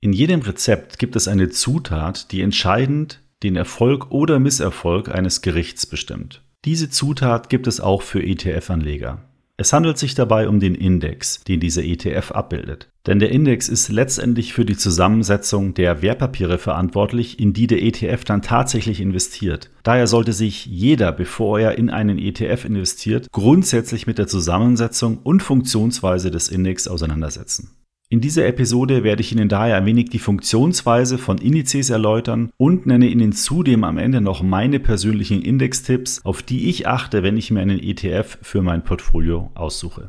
In jedem Rezept gibt es eine Zutat, die entscheidend den Erfolg oder Misserfolg eines Gerichts bestimmt. Diese Zutat gibt es auch für ETF-Anleger. Es handelt sich dabei um den Index, den dieser ETF abbildet. Denn der Index ist letztendlich für die Zusammensetzung der Wertpapiere verantwortlich, in die der ETF dann tatsächlich investiert. Daher sollte sich jeder, bevor er in einen ETF investiert, grundsätzlich mit der Zusammensetzung und Funktionsweise des Index auseinandersetzen. In dieser Episode werde ich Ihnen daher ein wenig die Funktionsweise von Indizes erläutern und nenne Ihnen zudem am Ende noch meine persönlichen Indextipps, auf die ich achte, wenn ich mir einen ETF für mein Portfolio aussuche.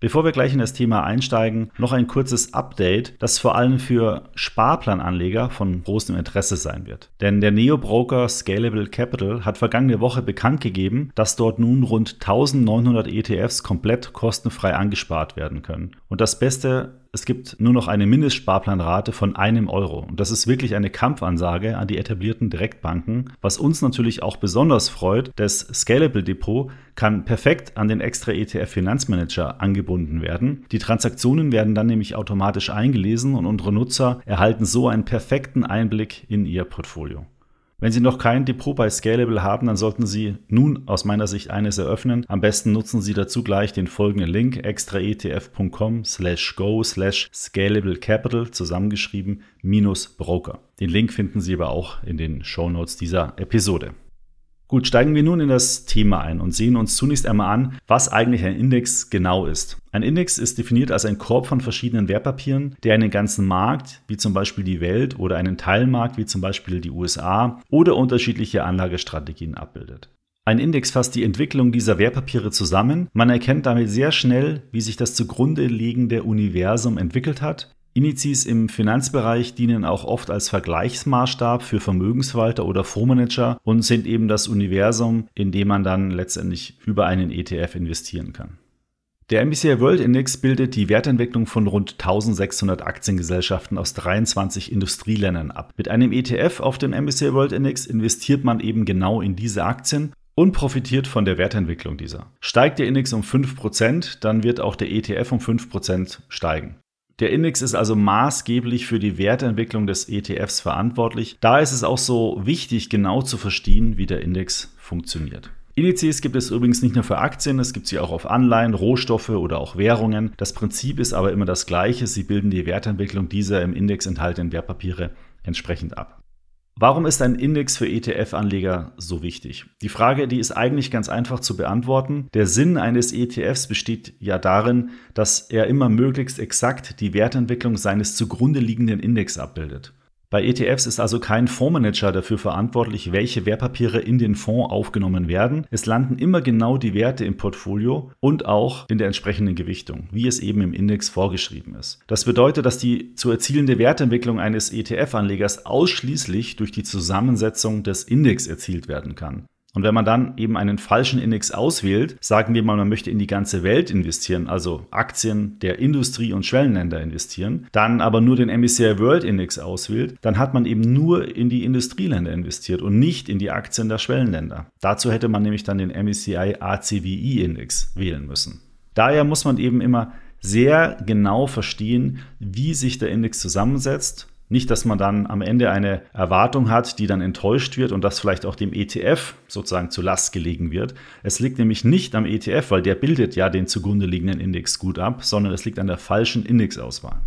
Bevor wir gleich in das Thema einsteigen, noch ein kurzes Update, das vor allem für Sparplananleger von großem Interesse sein wird. Denn der Neo-Broker Scalable Capital hat vergangene Woche bekannt gegeben, dass dort nun rund 1900 ETFs komplett kostenfrei angespart werden können. Und das Beste, es gibt nur noch eine Mindestsparplanrate von einem Euro. Und das ist wirklich eine Kampfansage an die etablierten Direktbanken, was uns natürlich auch besonders freut. Das Scalable Depot kann perfekt an den extra ETF Finanzmanager angebunden werden. Die Transaktionen werden dann nämlich automatisch eingelesen und unsere Nutzer erhalten so einen perfekten Einblick in ihr Portfolio. Wenn Sie noch kein Depot bei Scalable haben, dann sollten Sie nun aus meiner Sicht eines eröffnen. Am besten nutzen Sie dazu gleich den folgenden Link extraetf.com slash go slash scalable capital zusammengeschrieben minus Broker. Den Link finden Sie aber auch in den Show Notes dieser Episode. Gut, steigen wir nun in das Thema ein und sehen uns zunächst einmal an, was eigentlich ein Index genau ist. Ein Index ist definiert als ein Korb von verschiedenen Wertpapieren, der einen ganzen Markt, wie zum Beispiel die Welt, oder einen Teilmarkt, wie zum Beispiel die USA, oder unterschiedliche Anlagestrategien abbildet. Ein Index fasst die Entwicklung dieser Wertpapiere zusammen. Man erkennt damit sehr schnell, wie sich das zugrunde liegende Universum entwickelt hat, Indizes im Finanzbereich dienen auch oft als Vergleichsmaßstab für Vermögensverwalter oder Fondsmanager und sind eben das Universum, in dem man dann letztendlich über einen ETF investieren kann. Der MSCI World Index bildet die Wertentwicklung von rund 1600 Aktiengesellschaften aus 23 Industrieländern ab. Mit einem ETF auf dem MSCI World Index investiert man eben genau in diese Aktien und profitiert von der Wertentwicklung dieser. Steigt der Index um 5%, dann wird auch der ETF um 5% steigen. Der Index ist also maßgeblich für die Wertentwicklung des ETFs verantwortlich. Da ist es auch so wichtig, genau zu verstehen, wie der Index funktioniert. Indizes gibt es übrigens nicht nur für Aktien, es gibt sie auch auf Anleihen, Rohstoffe oder auch Währungen. Das Prinzip ist aber immer das gleiche. Sie bilden die Wertentwicklung dieser im Index enthaltenen Wertpapiere entsprechend ab. Warum ist ein Index für ETF-Anleger so wichtig? Die Frage, die ist eigentlich ganz einfach zu beantworten. Der Sinn eines ETFs besteht ja darin, dass er immer möglichst exakt die Wertentwicklung seines zugrunde liegenden Index abbildet. Bei ETFs ist also kein Fondsmanager dafür verantwortlich, welche Wertpapiere in den Fonds aufgenommen werden. Es landen immer genau die Werte im Portfolio und auch in der entsprechenden Gewichtung, wie es eben im Index vorgeschrieben ist. Das bedeutet, dass die zu erzielende Wertentwicklung eines ETF-Anlegers ausschließlich durch die Zusammensetzung des Index erzielt werden kann. Und wenn man dann eben einen falschen Index auswählt, sagen wir mal, man möchte in die ganze Welt investieren, also Aktien der Industrie- und Schwellenländer investieren, dann aber nur den MSCI World Index auswählt, dann hat man eben nur in die Industrieländer investiert und nicht in die Aktien der Schwellenländer. Dazu hätte man nämlich dann den MSCI ACWI Index wählen müssen. Daher muss man eben immer sehr genau verstehen, wie sich der Index zusammensetzt nicht, dass man dann am Ende eine Erwartung hat, die dann enttäuscht wird und das vielleicht auch dem ETF sozusagen zu Last gelegen wird. Es liegt nämlich nicht am ETF, weil der bildet ja den zugrunde liegenden Index gut ab, sondern es liegt an der falschen Indexauswahl.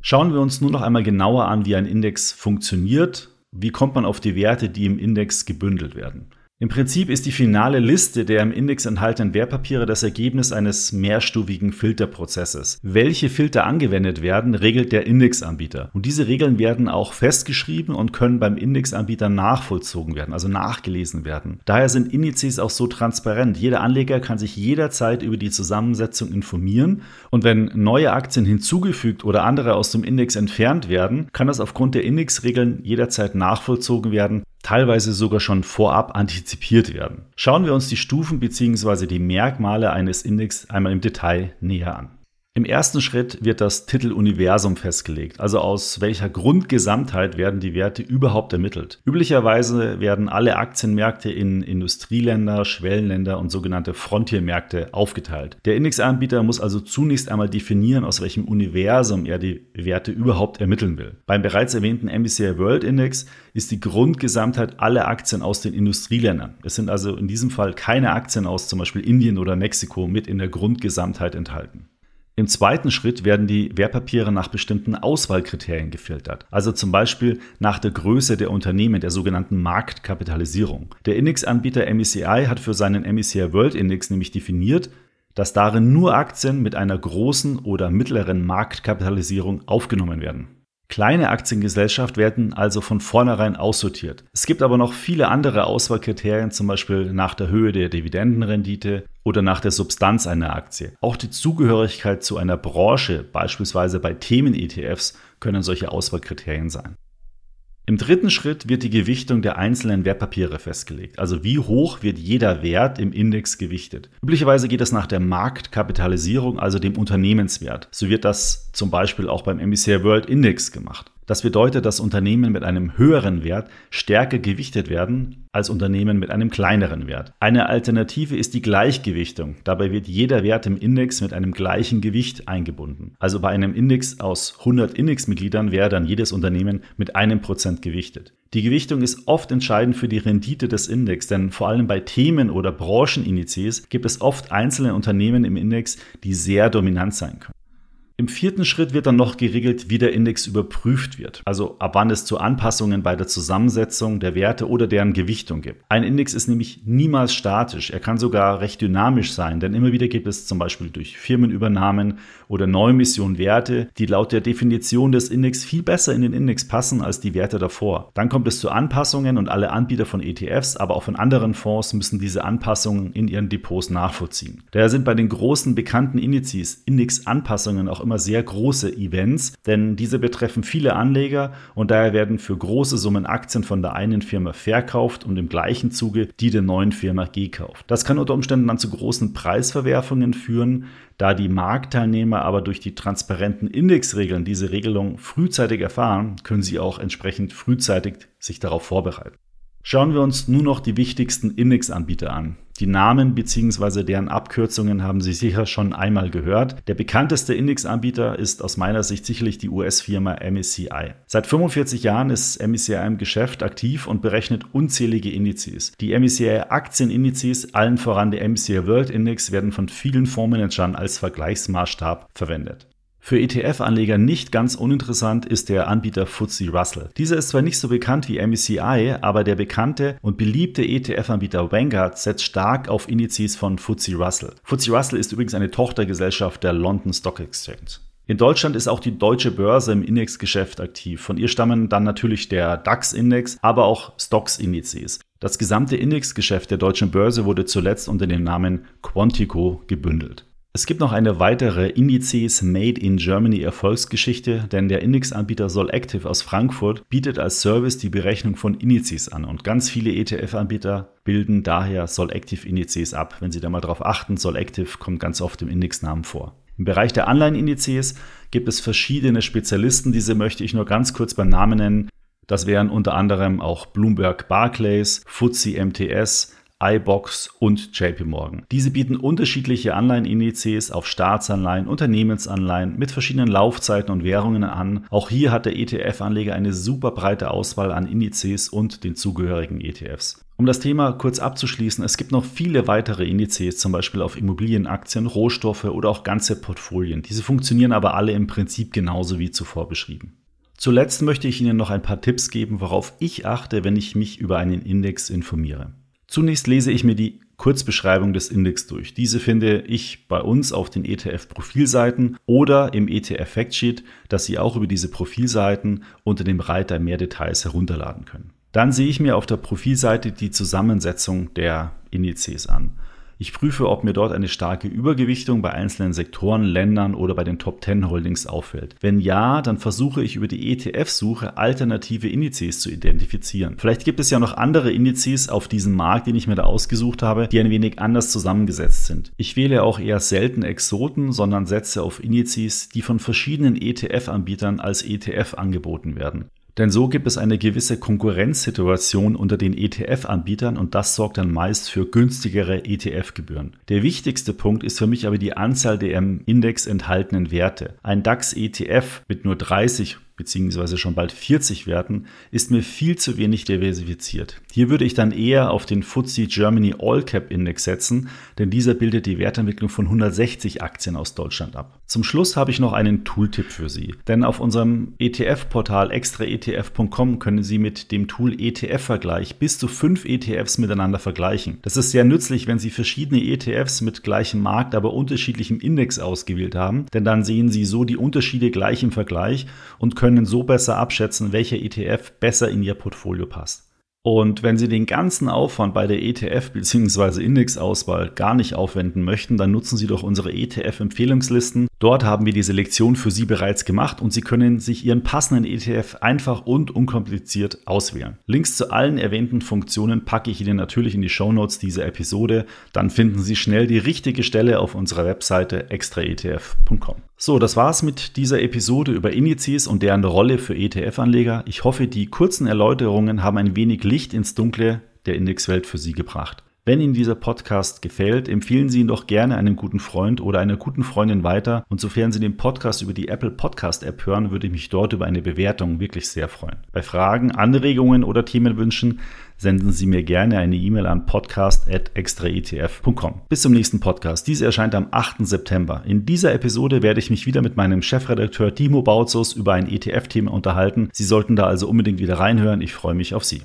Schauen wir uns nun noch einmal genauer an, wie ein Index funktioniert. Wie kommt man auf die Werte, die im Index gebündelt werden? Im Prinzip ist die finale Liste der im Index enthaltenen Wertpapiere das Ergebnis eines mehrstufigen Filterprozesses. Welche Filter angewendet werden, regelt der Indexanbieter. Und diese Regeln werden auch festgeschrieben und können beim Indexanbieter nachvollzogen werden, also nachgelesen werden. Daher sind Indizes auch so transparent. Jeder Anleger kann sich jederzeit über die Zusammensetzung informieren und wenn neue Aktien hinzugefügt oder andere aus dem Index entfernt werden, kann das aufgrund der Indexregeln jederzeit nachvollzogen werden teilweise sogar schon vorab antizipiert werden. Schauen wir uns die Stufen bzw. die Merkmale eines Index einmal im Detail näher an. Im ersten Schritt wird das Titeluniversum festgelegt, also aus welcher Grundgesamtheit werden die Werte überhaupt ermittelt. Üblicherweise werden alle Aktienmärkte in Industrieländer, Schwellenländer und sogenannte Frontiermärkte aufgeteilt. Der Indexanbieter muss also zunächst einmal definieren, aus welchem Universum er die Werte überhaupt ermitteln will. Beim bereits erwähnten MSCI World Index ist die Grundgesamtheit alle Aktien aus den Industrieländern. Es sind also in diesem Fall keine Aktien aus zum Beispiel Indien oder Mexiko mit in der Grundgesamtheit enthalten. Im zweiten Schritt werden die Wertpapiere nach bestimmten Auswahlkriterien gefiltert, also zum Beispiel nach der Größe der Unternehmen, der sogenannten Marktkapitalisierung. Der Indexanbieter MECI hat für seinen MECI World Index nämlich definiert, dass darin nur Aktien mit einer großen oder mittleren Marktkapitalisierung aufgenommen werden. Kleine Aktiengesellschaft werden also von vornherein aussortiert. Es gibt aber noch viele andere Auswahlkriterien, zum Beispiel nach der Höhe der Dividendenrendite oder nach der Substanz einer Aktie. Auch die Zugehörigkeit zu einer Branche, beispielsweise bei Themen-ETFs, können solche Auswahlkriterien sein. Im dritten Schritt wird die Gewichtung der einzelnen Wertpapiere festgelegt, also wie hoch wird jeder Wert im Index gewichtet. Üblicherweise geht es nach der Marktkapitalisierung, also dem Unternehmenswert. So wird das zum Beispiel auch beim MSCI World Index gemacht. Das bedeutet, dass Unternehmen mit einem höheren Wert stärker gewichtet werden als Unternehmen mit einem kleineren Wert. Eine Alternative ist die Gleichgewichtung. Dabei wird jeder Wert im Index mit einem gleichen Gewicht eingebunden. Also bei einem Index aus 100 Indexmitgliedern wäre dann jedes Unternehmen mit einem Prozent gewichtet. Die Gewichtung ist oft entscheidend für die Rendite des Index, denn vor allem bei Themen- oder Branchenindizes gibt es oft einzelne Unternehmen im Index, die sehr dominant sein können. Im vierten Schritt wird dann noch geregelt, wie der Index überprüft wird, also ab wann es zu Anpassungen bei der Zusammensetzung der Werte oder deren Gewichtung gibt. Ein Index ist nämlich niemals statisch, er kann sogar recht dynamisch sein, denn immer wieder gibt es zum Beispiel durch Firmenübernahmen oder Neumission Werte, die laut der Definition des Index viel besser in den Index passen als die Werte davor. Dann kommt es zu Anpassungen und alle Anbieter von ETFs, aber auch von anderen Fonds müssen diese Anpassungen in ihren Depots nachvollziehen. Daher sind bei den großen bekannten Indizes Indexanpassungen auch immer sehr große Events, denn diese betreffen viele Anleger und daher werden für große Summen Aktien von der einen Firma verkauft und im gleichen Zuge die der neuen Firma gekauft. Das kann unter Umständen dann zu großen Preisverwerfungen führen, da die Marktteilnehmer aber durch die transparenten Indexregeln diese Regelung frühzeitig erfahren, können sie auch entsprechend frühzeitig sich darauf vorbereiten. Schauen wir uns nun noch die wichtigsten Indexanbieter an. Die Namen bzw. deren Abkürzungen haben Sie sicher schon einmal gehört. Der bekannteste Indexanbieter ist aus meiner Sicht sicherlich die US-Firma MSCI. Seit 45 Jahren ist MSCI im Geschäft aktiv und berechnet unzählige Indizes. Die MSCI Aktienindizes, allen voran der MSCI World Index, werden von vielen Fondsmanagern als Vergleichsmaßstab verwendet. Für ETF-Anleger nicht ganz uninteressant ist der Anbieter FTSE Russell. Dieser ist zwar nicht so bekannt wie MSCI, aber der bekannte und beliebte ETF-Anbieter Vanguard setzt stark auf Indizes von FTSE Russell. FTSE Russell ist übrigens eine Tochtergesellschaft der London Stock Exchange. In Deutschland ist auch die deutsche Börse im Indexgeschäft aktiv. Von ihr stammen dann natürlich der DAX-Index, aber auch Stocks-Indizes. Das gesamte Indexgeschäft der deutschen Börse wurde zuletzt unter dem Namen Quantico gebündelt. Es gibt noch eine weitere Indizes Made in Germany Erfolgsgeschichte, denn der Indexanbieter Solactive aus Frankfurt bietet als Service die Berechnung von Indizes an und ganz viele ETF-Anbieter bilden daher Solactive Indizes ab. Wenn Sie da mal drauf achten, Solactive kommt ganz oft im Indexnamen vor. Im Bereich der Anleihenindizes gibt es verschiedene Spezialisten, diese möchte ich nur ganz kurz beim Namen nennen. Das wären unter anderem auch Bloomberg Barclays, FTSE MTS, iBox und JP Morgan. Diese bieten unterschiedliche Anleihenindizes auf Staatsanleihen, Unternehmensanleihen mit verschiedenen Laufzeiten und Währungen an. Auch hier hat der ETF-Anleger eine super breite Auswahl an Indizes und den zugehörigen ETFs. Um das Thema kurz abzuschließen, es gibt noch viele weitere Indizes, zum Beispiel auf Immobilienaktien, Rohstoffe oder auch ganze Portfolien. Diese funktionieren aber alle im Prinzip genauso wie zuvor beschrieben. Zuletzt möchte ich Ihnen noch ein paar Tipps geben, worauf ich achte, wenn ich mich über einen Index informiere. Zunächst lese ich mir die Kurzbeschreibung des Index durch. Diese finde ich bei uns auf den ETF-Profilseiten oder im ETF-Factsheet, das Sie auch über diese Profilseiten unter dem Reiter Mehr Details herunterladen können. Dann sehe ich mir auf der Profilseite die Zusammensetzung der Indizes an. Ich prüfe, ob mir dort eine starke Übergewichtung bei einzelnen Sektoren, Ländern oder bei den Top 10 Holdings auffällt. Wenn ja, dann versuche ich über die ETF-Suche alternative Indizes zu identifizieren. Vielleicht gibt es ja noch andere Indizes auf diesem Markt, den ich mir da ausgesucht habe, die ein wenig anders zusammengesetzt sind. Ich wähle auch eher selten Exoten, sondern setze auf Indizes, die von verschiedenen ETF-Anbietern als ETF angeboten werden. Denn so gibt es eine gewisse Konkurrenzsituation unter den ETF-Anbietern und das sorgt dann meist für günstigere ETF-Gebühren. Der wichtigste Punkt ist für mich aber die Anzahl der im Index enthaltenen Werte. Ein DAX-ETF mit nur 30 beziehungsweise schon bald 40 Werten, ist mir viel zu wenig diversifiziert. Hier würde ich dann eher auf den FTSE Germany All Cap Index setzen, denn dieser bildet die Wertentwicklung von 160 Aktien aus Deutschland ab. Zum Schluss habe ich noch einen Tooltip für Sie, denn auf unserem ETF-Portal extraetf.com können Sie mit dem Tool ETF-Vergleich bis zu fünf ETFs miteinander vergleichen. Das ist sehr nützlich, wenn Sie verschiedene ETFs mit gleichem Markt, aber unterschiedlichem Index ausgewählt haben, denn dann sehen Sie so die Unterschiede gleich im Vergleich und können können so besser abschätzen, welcher ETF besser in Ihr Portfolio passt. Und wenn Sie den ganzen Aufwand bei der ETF bzw. Indexauswahl gar nicht aufwenden möchten, dann nutzen Sie doch unsere ETF-Empfehlungslisten. Dort haben wir die Selektion für Sie bereits gemacht und Sie können sich Ihren passenden ETF einfach und unkompliziert auswählen. Links zu allen erwähnten Funktionen packe ich Ihnen natürlich in die Shownotes dieser Episode. Dann finden Sie schnell die richtige Stelle auf unserer Webseite extraetf.com. So, das war's mit dieser Episode über Indizes und deren Rolle für ETF-Anleger. Ich hoffe, die kurzen Erläuterungen haben ein wenig Licht ins Dunkle der Indexwelt für Sie gebracht. Wenn Ihnen dieser Podcast gefällt, empfehlen Sie ihn doch gerne einem guten Freund oder einer guten Freundin weiter. Und sofern Sie den Podcast über die Apple Podcast App hören, würde ich mich dort über eine Bewertung wirklich sehr freuen. Bei Fragen, Anregungen oder Themenwünschen senden Sie mir gerne eine E-Mail an podcast.extraetf.com. Bis zum nächsten Podcast. Diese erscheint am 8. September. In dieser Episode werde ich mich wieder mit meinem Chefredakteur Timo Bautzus über ein ETF-Thema unterhalten. Sie sollten da also unbedingt wieder reinhören. Ich freue mich auf Sie.